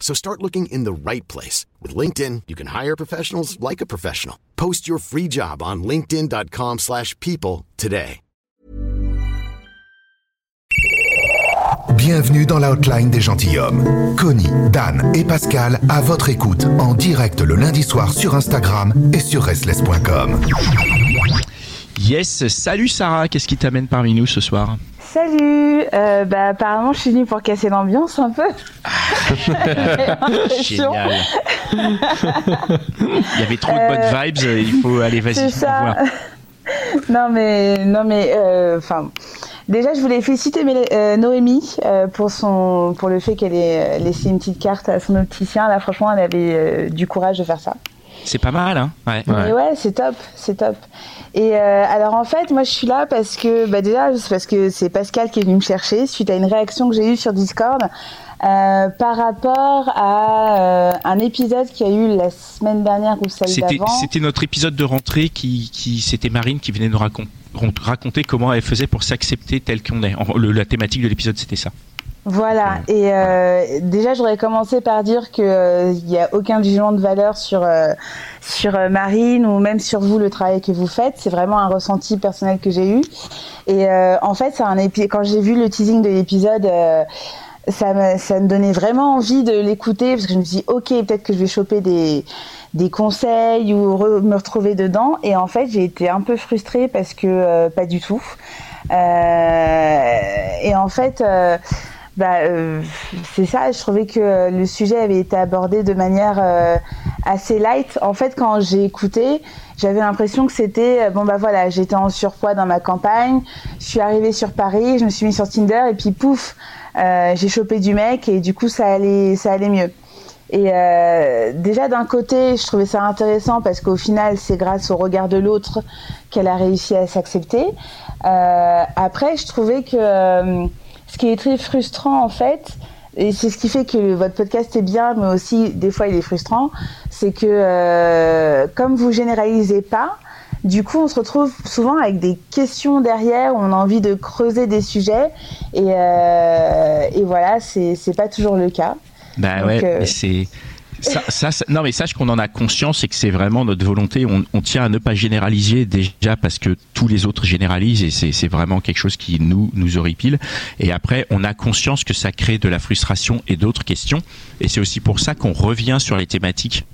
So start looking in the right place. With LinkedIn, you can hire professionals like a professional. Post your free job on linkedin.com/people slash people today. Bienvenue dans la hotline des gentilshommes. Connie, Dan et Pascal à votre écoute en direct le lundi soir sur Instagram et sur restless.com. Yes, salut Sarah, qu'est-ce qui t'amène parmi nous ce soir? Salut euh, Bah apparemment je suis venue pour casser l'ambiance un peu. Génial. il y avait trop de bonnes vibes, il faut aller vas-y. Ça. non mais non mais enfin déjà je voulais féliciter euh, Noémie euh, pour son pour le fait qu'elle ait laissé une petite carte à son opticien là franchement elle avait euh, du courage de faire ça. C'est pas mal, hein Ouais, c'est top, c'est top. Et euh, alors en fait, moi je suis là parce que, bah déjà, c'est parce que c'est Pascal qui est venu me chercher suite à une réaction que j'ai eue sur Discord euh, par rapport à euh, un épisode qu'il y a eu la semaine dernière ou celle d'avant. C'était notre épisode de rentrée qui, qui c'était Marine qui venait nous raconter, raconter comment elle faisait pour s'accepter telle qu'on est. la thématique de l'épisode c'était ça. Voilà. Et euh, déjà, j'aurais commencé par dire que euh, il n'y a aucun jugement de valeur sur euh, sur euh, Marine ou même sur vous le travail que vous faites. C'est vraiment un ressenti personnel que j'ai eu. Et euh, en fait, c'est un épi quand j'ai vu le teasing de l'épisode. ça me, ça me donnait vraiment envie de l'écouter parce que je me suis dit, ok, peut-être que je vais choper des, des conseils ou me retrouver dedans. Et en fait, j'ai été un peu frustrée parce que pas du tout. et en fait, bah, euh, c'est ça. Je trouvais que le sujet avait été abordé de manière euh, assez light. En fait, quand j'ai écouté, j'avais l'impression que c'était euh, bon bah voilà, j'étais en surpoids dans ma campagne, je suis arrivée sur Paris, je me suis mis sur Tinder et puis pouf, j'ai chopé du mec et du coup ça allait, ça allait mieux. Et déjà d'un côté, je trouvais ça intéressant parce qu'au final, c'est grâce au regard de l'autre qu'elle a réussi à s'accepter. après, je trouvais que ce qui est très frustrant en fait, et c'est ce qui fait que votre podcast est bien, mais aussi des fois il est frustrant, c'est que euh, comme vous généralisez pas, du coup, on se retrouve souvent avec des questions derrière où on a envie de creuser des sujets et, euh, et voilà, c'est pas toujours le cas. Bah ouais, euh, c'est ça, ça, non mais sache qu'on en a conscience et que c'est vraiment notre volonté. On, on, tient à ne pas généraliser déjà parce que tous les autres généralisent et c'est vraiment quelque chose qui nous nous horripile. Et après, on a conscience que ça crée de la frustration et d'autres questions. Et c'est aussi pour ça qu'on revient sur les thématiques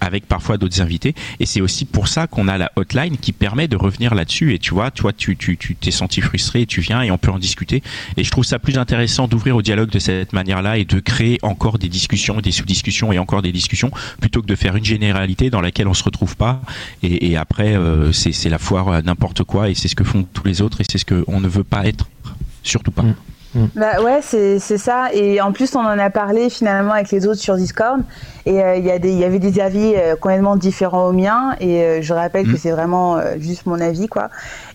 avec parfois d'autres invités. Et c'est aussi pour ça qu'on a la hotline qui permet de revenir là-dessus. Et tu vois, toi, tu tu tu t'es senti frustré, tu viens et on peut en discuter. Et je trouve ça plus intéressant d'ouvrir au dialogue de cette manière-là et de créer encore des discussions, des sous-discussions et encore des discussions, plutôt que de faire une généralité dans laquelle on se retrouve pas. Et, après, euh, c'est c'est la foire à n'importe quoi. Et c'est ce que font tous les autres. Et c'est ce qu'on ne veut pas être, surtout pas. Mm. Mm. Bah ouais, c'est ça. Et en plus, on en a parlé finalement avec les autres sur Discord. Et euh, il y, y avait des avis euh, complètement différents aux miens. Et euh, je rappelle que mm. c'est vraiment juste mon avis, quoi.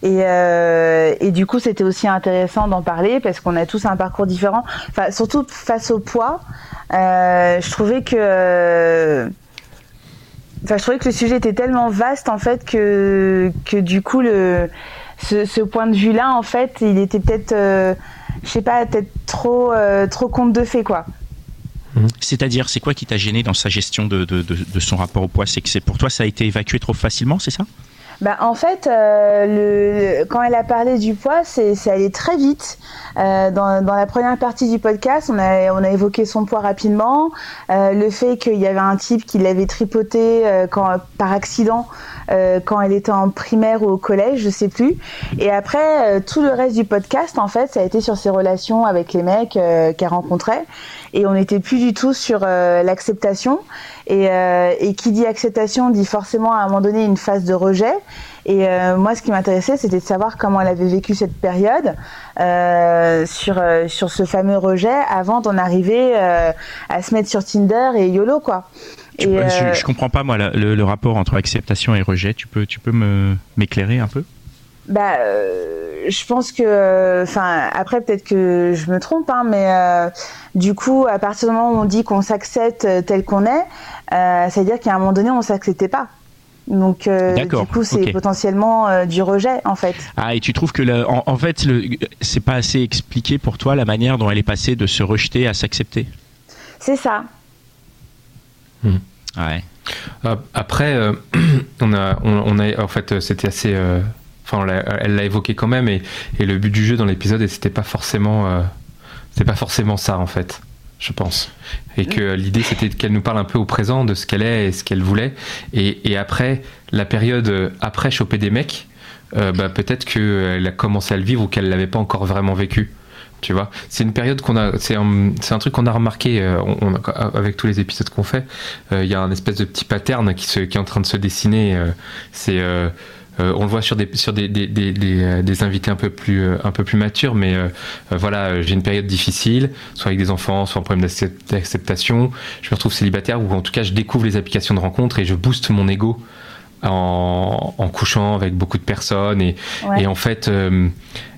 Et, et du coup, c'était aussi intéressant d'en parler parce qu'on a tous un parcours différent. Enfin, surtout face au poids, je trouvais que. Enfin, je trouvais que le sujet était tellement vaste en fait que que du coup le ce, ce point de vue-là en fait, il était peut-être je sais pas, peut-être trop, euh, trop compte de fait, quoi. Mhm. C'est-à-dire, c'est quoi qui t'a gêné dans sa gestion de, de, de, son rapport au poids? C'est que pour toi, ça a été évacué trop facilement, c'est ça? Bah, en fait, euh, le, quand elle a parlé du poids, c'est allé très vite. Euh, dans, dans, la première partie du podcast, on a, on a évoqué son poids rapidement, euh, le fait qu'il y avait un type qui l'avait tripoté quand, par accident quand elle était en primaire ou au collège, je sais plus. Et après, tout le reste du podcast, en fait, ça a été sur ses relations avec les mecs qu'elle rencontrait et on n'était plus du tout sur euh, l'acceptation. Et, euh, et, qui dit acceptation dit forcément à un moment donné une phase de rejet. Et euh, moi, ce qui m'intéressait, c'était de savoir comment elle avait vécu cette période sur sur ce fameux rejet avant d'en arriver à se mettre sur Tinder et YOLO quoi. et je, je, comprends pas moi le, le, rapport entre acceptation et rejet. Tu peux tu peux me m'éclairer un peu? Bah, euh, je pense que, enfin, après peut-être que je me trompe, hein, mais euh, du coup, à partir du moment où on dit qu'on s'accepte tel qu'on est, euh, ça veut dire qu'à un moment donné, on s'acceptait pas. Donc, du coup, c'est potentiellement du rejet, en fait. Ah, et tu trouves que, le, en, fait, c'est pas assez expliqué pour toi la manière dont elle est passée de se rejeter à s'accepter? C'est ça. Hmm. Ouais. Après, on a, on, a, en fait, c'était assez Enfin, elle l'a évoqué quand même, et, le but du jeu dans l'épisode, c'était pas forcément, euh, c'est pas forcément ça en fait, je pense. Et que l'idée, c'était qu'elle nous parle un peu au présent de ce qu'elle est et ce qu'elle voulait. Et, après, la période euh, après choper des mecs, euh, bah, peut-être qu'elle a commencé à le vivre ou qu'elle l'avait pas encore vraiment vécu. Tu vois, c'est une période qu'on a, c'est un, truc qu'on a remarqué avec tous les épisodes qu'on fait. Il y a un espèce de petit pattern qui, se, qui est en train de se dessiner. c'est euh, on le voit sur des sur des, des, des, des, invités un peu plus euh, un peu plus matures, mais euh, voilà, j'ai une période difficile, soit avec des enfants, soit un problème d'acceptation. Je me retrouve célibataire ou en tout cas je découvre les applications de rencontre et je booste mon ego en, en couchant avec beaucoup de personnes et, et en fait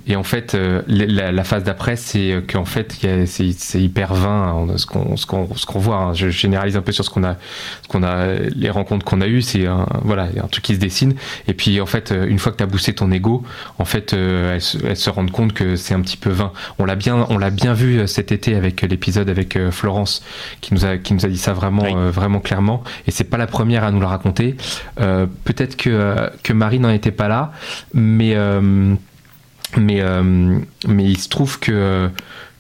et en fait, euh, la, phase d'après, c'est euh, qu'en fait, c'est hyper vain hein, ce qu'on ce qu'on voit. Hein. Je généralise un peu sur ce qu'on a, ce qu'on a, les rencontres qu'on a eues. C'est un, voilà, un truc qui se dessine. Et puis en fait, euh, une fois que tu as boosté ton ego, en fait, elles, se rendent compte que c'est un petit peu vain. On l'a bien, on l'a bien vu cet été avec l'épisode avec Florence qui nous a qui nous a dit ça vraiment vraiment clairement. Et c'est pas la première à nous le raconter. Peut-être que que Marie n'en était pas là, mais mais, euh, mais il se trouve que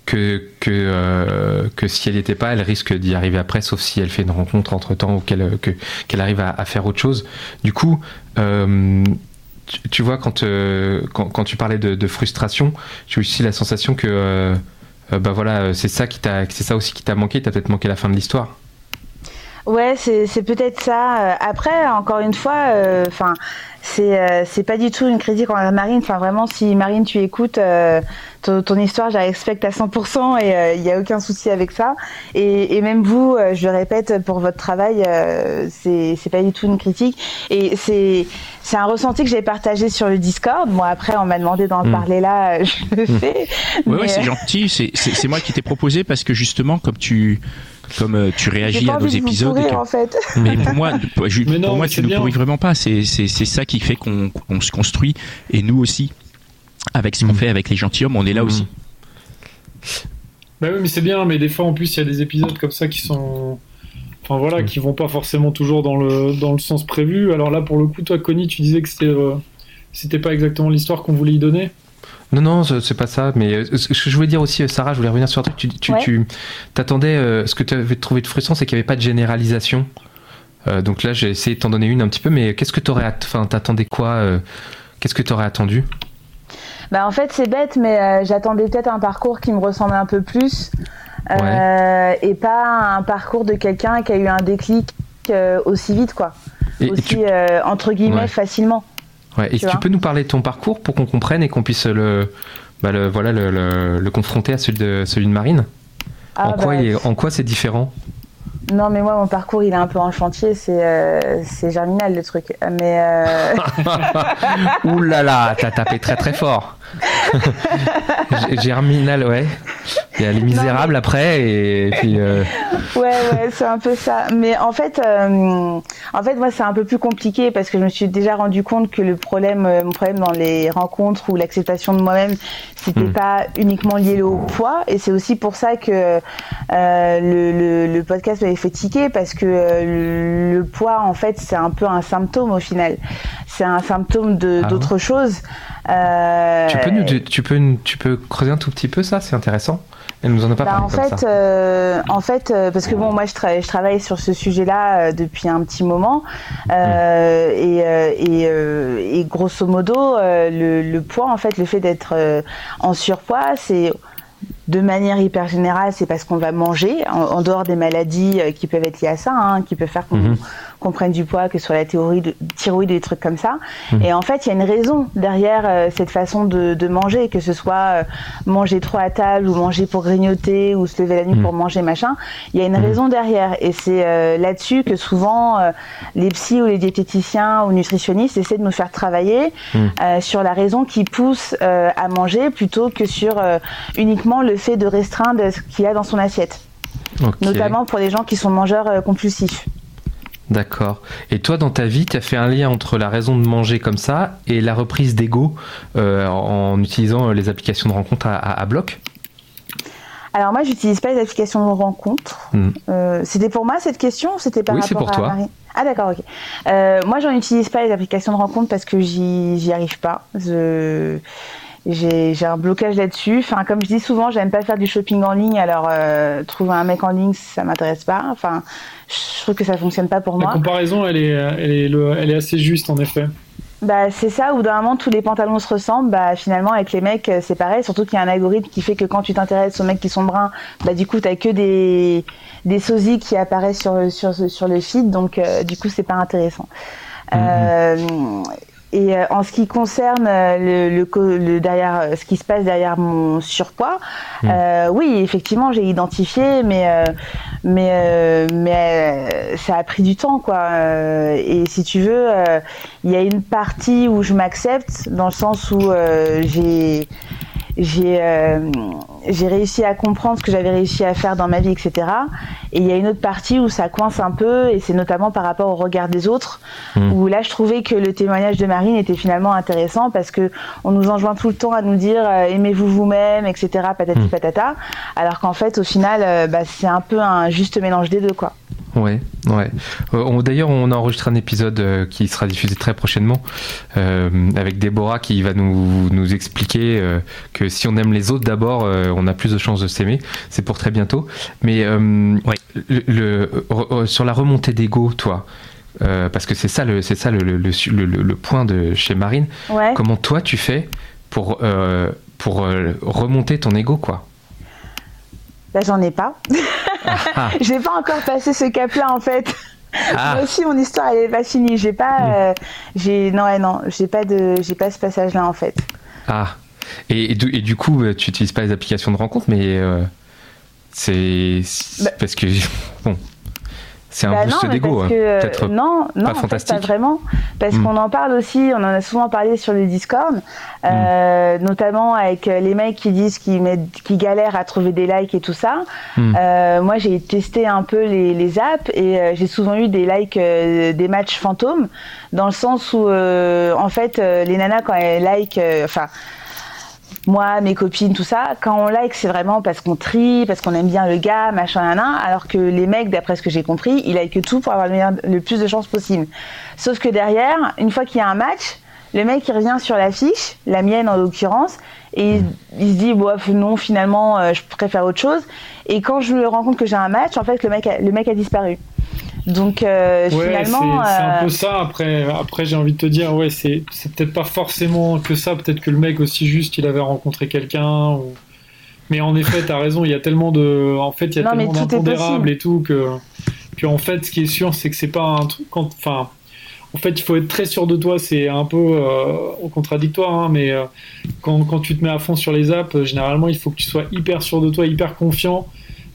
que, que, euh, si elle n'y était pas, elle risque d'y arriver après, sauf si elle fait une rencontre entre temps ou qu'elle arrive à, faire autre chose. Du coup, euh, tu, vois, quand, quand, tu parlais de, frustration, j'ai aussi la sensation que bah voilà, c'est ça, qui c'est ça aussi qui t'a manqué, t'as peut-être manqué la fin de l'histoire. Ouais, c'est peut-être ça. Après, encore une fois, enfin c'est euh, c'est pas du tout une critique envers Marine. Enfin, vraiment, si Marine, tu écoutes euh, ton, histoire, je la respecte à 100% et il euh, n'y a aucun souci avec ça. Et, et même vous, je le répète, pour votre travail, c'est c'est pas du tout une critique. Et c'est c'est un ressenti que j'ai partagé sur le Discord. Moi, après, on m'a demandé d'en hmm. parler là, je le hmm. fais. Ouais, ouais c'est gentil. C'est moi qui t'ai proposé parce que justement, comme tu comme euh, tu réagis à nos épisodes. en fait. Mais pour moi, pour moi tu ne pourris vraiment pas. C'est ça qui fait qu'on se construit. Et nous aussi, avec ce qu'on mm. fait avec les gentilshommes, on est là mm. aussi. Bah oui, mais c'est bien. Mais des fois, en plus, il y a des épisodes comme ça qui sont. Enfin voilà, qui vont pas forcément toujours dans le, dans le sens prévu. Alors là, pour le coup, toi, Connie, tu disais que c'était euh, c'était pas exactement l'histoire qu'on voulait y donner. Non, non, c'est pas ça. Mais euh, ce que je voulais dire aussi, euh, Sarah, je voulais revenir sur un truc. Tu, tu, t'attendais. Euh, ce que tu avais trouvé de frustrant, c'est qu'il n'y avait pas de généralisation. donc là, j'ai essayé de t'en donner une un petit peu. Mais qu'est-ce que tu aurais. Enfin, t'attendais quoi Qu'est-ce que tu aurais attendu? Bah, En fait, c'est bête, mais j'attendais peut-être un parcours qui me ressemblait un peu plus. et pas un parcours de quelqu'un qui a eu un déclic aussi vite, quoi. aussi, entre guillemets, facilement. Ouais, et tu, tu peux nous parler de ton parcours pour qu'on comprenne et qu'on puisse le, bah le voilà, le, le, confronter à celui de, celui de Marine ah, en, quoi bah, en quoi c'est différent? Non, mais moi, mon parcours, il est un peu en chantier. C'est euh, germinal, le truc. Mais. Euh... Ouh là là, t'as tapé très très fort. germinal, ouais. Il y a les misérables après et, puis. Euh, ouais, ouais, c'est un peu ça. Mais en fait, euh, en fait, moi, c'est un peu plus compliqué parce que je me suis déjà rendu compte que le problème, euh, mon problème dans les rencontres ou l'acceptation de moi-même, c'était hmm. pas uniquement lié au poids. Et c'est aussi pour ça que le, le, podcast m'avait fait tiquer parce que le poids, en fait, c'est un peu un symptôme au final c'est un symptôme de Ah d'autre chose. Tu peux, nous, tu, peux, tu peux creuser un tout petit peu ça, c'est intéressant. Elle nous en a pas Bah, parlé en, comme fait, ça. euh, en fait, euh, parce que bon, moi, je, tra- je travaille sur ce sujet-là euh, depuis un petit moment, euh, et, euh, et, euh, et grosso modo, euh, le, le poids, en fait, le fait d'être euh, en surpoids, c'est de manière hyper générale, c'est parce qu'on va manger, en, en dehors des maladies euh, qui peuvent être liées à ça, hein, qui peuvent faire qu'on Mhm. Qu'on prenne du poids, que ce soit la théorie de thyroïde, des trucs comme ça. Mhm. Et en fait, il y a une raison derrière euh, cette façon de, de manger, que ce soit euh, manger trop à table ou manger pour grignoter ou se lever la nuit Mhm. pour manger, machin. Il y a une Mhm. raison derrière. Et c'est euh, là-dessus que souvent les psys ou les diététiciens ou nutritionnistes essaient de nous faire travailler sur la raison qui pousse à manger plutôt que sur uniquement le fait de restreindre ce qu'il y a dans son assiette. Notamment pour les gens qui sont mangeurs compulsifs. D'accord. Et toi, dans ta vie, tu as fait un lien entre la raison de manger comme ça et la reprise d'ego euh, en utilisant euh, les applications de rencontre à, à- à bloc? Alors moi, j'utilise pas les applications de rencontre. Mhm. Euh, c'était pour moi cette question ou c'était par Oui, rapport pour à toi. Marie? Ah d'accord, ok. Euh, moi, j'en utilise pas les applications de rencontre parce que j'y j'y arrive pas. Je j'ai un blocage là-dessus. Enfin, comme je dis souvent, j'aime pas faire du shopping en ligne. Alors, euh, trouver un mec en ligne, ça m'intéresse pas. Enfin, je trouve que ça fonctionne pas pour La moi. comparaison, elle est, elle, est le- elle est assez juste en effet. Bah, c'est ça, où d'un moment tous les pantalons se ressemblent. Bah, finalement, avec les mecs, euh, c'est pareil. Surtout qu'il y a un algorithme qui fait que quand tu t'intéresses aux mecs qui sont bruns, bah, du coup, t'as que des, des sosies qui apparaissent sur, sur, sur le feed. Donc, euh, du coup, c'est pas intéressant. Euh, et euh, en ce qui concerne euh, le, le, le derrière, euh, ce qui se passe derrière mon surpoids, Mhm. euh, oui, effectivement, j'ai identifié, mais euh, mais euh, mais euh, ça a pris du temps, quoi. Euh, et si tu veux, euh, il y a une partie où je m'accepte, dans le sens où euh, j'ai j'ai euh, j'ai réussi à comprendre ce que j'avais réussi à faire dans ma vie, etc. Et il y a une autre partie où ça coince un peu, et c'est notamment par rapport au regard des autres, Mhm. où là je trouvais que le témoignage de Marine était finalement intéressant parce que on nous enjoint tout le temps à nous dire euh, aimez-vous vous-même, etc. Patati Mhm. patata, alors qu'en fait au final euh, bah, c'est un peu un juste mélange des deux, quoi. Ouais, ouais. Euh, on- D'ailleurs, on a enregistré un épisode euh, qui sera diffusé très prochainement euh, avec Déborah qui va nous, nous expliquer euh, que si on aime les autres d'abord, euh, on a plus de chances de s'aimer. C'est pour très bientôt. Mais le, le- sur la remontée d'ego, toi, euh, parce que c'est ça, le, c'est ça le, le, le- le- le point de chez Marine. Ouais. Comment toi tu fais pour, euh, pour euh, remonter ton ego, quoi? Là j'en ai pas. Ah, J'ai pas encore passé ce cap-là en fait. ah, Moi aussi, mon histoire, elle est pas finie. J'ai pas, euh, j'ai, non, ouais, non, j'ai pas de, j'ai pas ce passage-là en fait. Ah. Et, et du, et du coup, euh, tu n'utilises pas les applications de rencontre, mais euh, c'est c'est Bah- parce que bon, c'est un Bah boost d'ego, hein. euh, peut-être. non, non, en fait, fantastique. pas vraiment, parce Hmm. qu'on en parle aussi. On en a souvent parlé sur le Discord, euh, notamment avec euh, les mecs qui disent qu'ils galèrent à trouver des likes et tout ça. Hmm. Euh, moi, j'ai testé un peu les, les apps et euh, j'ai souvent eu des likes, euh, des matchs fantômes, dans le sens où, euh, en fait, euh, les nanas quand elles like, euh, enfin. Moi, mes copines, tout ça, quand on like, c'est vraiment parce qu'on trie, parce qu'on aime bien le gars, machin, nan, alors que les mecs, d'après ce que j'ai compris, ils like tout pour avoir le, plus de chances possible. Sauf que derrière, une fois qu'il y a un match, le mec, il revient sur l'affiche, la mienne en l'occurrence, et il, se dit, bof, non, finalement, euh, je préfère autre chose. Et quand je me rends compte que j'ai un match, en fait, le mec le mec a disparu. Donc, euh, Ouais, finalement. c'est un euh, peu ça. Après, après j'ai envie de te dire, ouais, c'est c'est peut-être pas forcément que ça. Peut-être que le mec aussi juste, il avait rencontré quelqu'un. Ou... Mais en effet, t'as raison. Il y a tellement de, en fait, il y a Non, tellement d'impondérables et tout que, que en fait, ce qui est sûr, c'est que c'est pas un truc. Enfin, en fait, il faut être très sûr de toi. C'est un peu euh, contradictoire, hein, mais euh, quand, quand tu te mets à fond sur les apps, euh, généralement, il faut que tu sois hyper sûr de toi, hyper confiant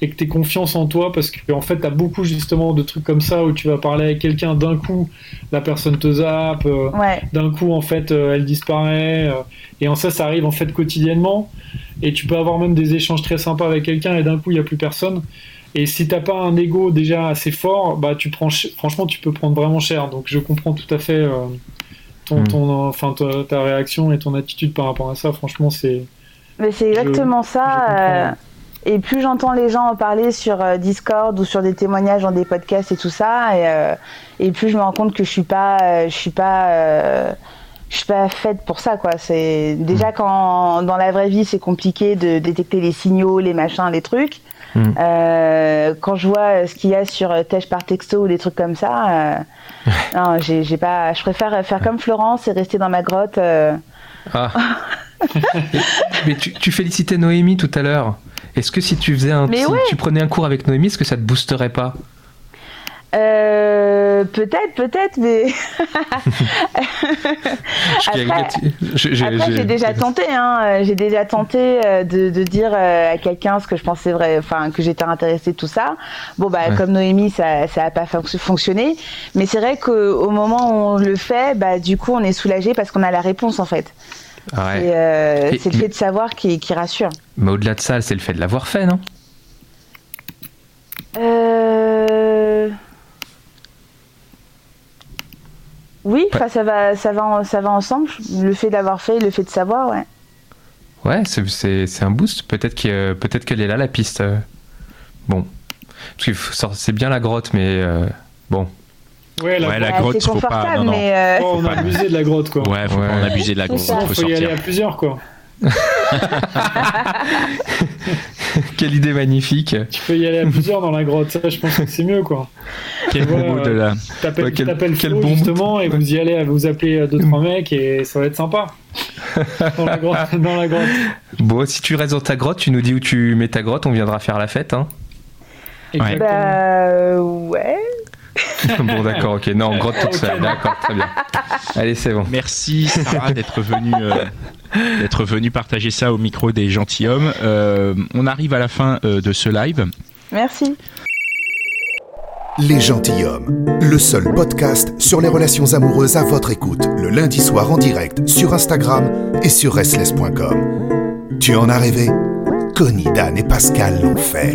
et que tu aies confiance en toi parce que en fait tu as beaucoup justement de trucs comme ça où tu vas parler avec quelqu'un d'un coup la personne te zappe euh, Ouais. d'un coup en fait euh, elle disparaît euh, et en ça ça arrive en fait quotidiennement. Et tu peux avoir même des échanges très sympas avec quelqu'un et d'un coup il y a plus personne. Et si t'as pas un ego déjà assez fort bah tu prends ch- franchement tu peux prendre vraiment cher. Donc je comprends tout à fait euh, ton, ton enfin ta, ta réaction et ton attitude par rapport à ça. Franchement c'est Mais c'est exactement je ça. Et plus j'entends les gens en parler sur euh, Discord ou sur des témoignages dans des podcasts et tout ça, et, euh, et plus je me rends compte que je suis pas, euh, je suis pas, je suis pas faite pour ça, quoi. C'est déjà Mm. quand dans la vraie vie c'est compliqué de détecter les signaux, les machins, les trucs. Mm. Euh, quand je vois ce qu'il y a sur Tèche par texto ou des trucs comme ça, euh, non, j'ai j'ai pas. Je préfère faire comme Florence et rester dans ma grotte. euh. Ah. Mais tu, tu félicitais Noémie tout à l'heure. Est-ce que si tu faisais un, Mais si ouais. tu prenais un cours avec Noémie, est-ce que ça te boosterait pas? Euh, peut-être, peut-être, mais Je- Après- j'ai- déjà tenté. Hein, j'ai déjà tenté de, de dire euh, à quelqu'un ce que je pensais vrai, enfin que j'étais intéressée tout ça. Bon bah Ouais. comme Noémie, ça, ça a pas fonc- fonctionné. Mais c'est vrai qu'au moment où on le fait, bah du coup on est soulagé parce qu'on a la réponse en fait. Ouais. Et, euh, Et- c'est le mais- fait de savoir qui, qui rassure. Mais au-delà de ça, c'est le fait de l'avoir fait, non? Euh... Oui, enfin ça va, ça va, ça va ensemble. Le fait d'avoir fait, le fait de savoir, ouais. Ouais, c'est- c'est c'est un boost. Peut-être que- peut-être qu'elle est là, la piste. euh. Bon. Parce que c'est bien la grotte, mais euh, bon. Ouais, la Ouais, la Ouais, grotte, c'est faut pas- confortable, non, non. mais euh, Oh, on a abusé de la grotte, quoi. Ouais, faut Ouais. pas en abuser de la grotte, ça. faut faut y aller à plusieurs, quoi. Quelle idée magnifique. Tu peux y aller à plusieurs dans la grotte. Ça, je pense que c'est mieux, quoi. Quel beau Ouais, mot de la. T'appelles Ouais, quel- t'appelles quel Flo, bon- justement, et vous y allez, vous appelez euh, deux, trois mecs, et ça va être sympa. Dans la grotte. Dans la grotte. Bon, si tu restes dans ta grotte, tu nous dis où tu mets ta grotte, on viendra faire la fête. Hein. Exactement. bah ouais. bon, d'accord, ok. Non, grotte toute seule. D'accord, très bien. Allez, c'est bon. Merci Sarah d'être venue euh, d'être venue partager ça au micro des gentilshommes. Euh, on arrive à la fin euh, de ce live. Merci. Les Gentilhommes, le seul podcast sur les relations amoureuses à votre écoute, le lundi soir en direct sur Instagram et sur restless.com. Tu en as rêvé? Connie, Dan et Pascal l'ont fait.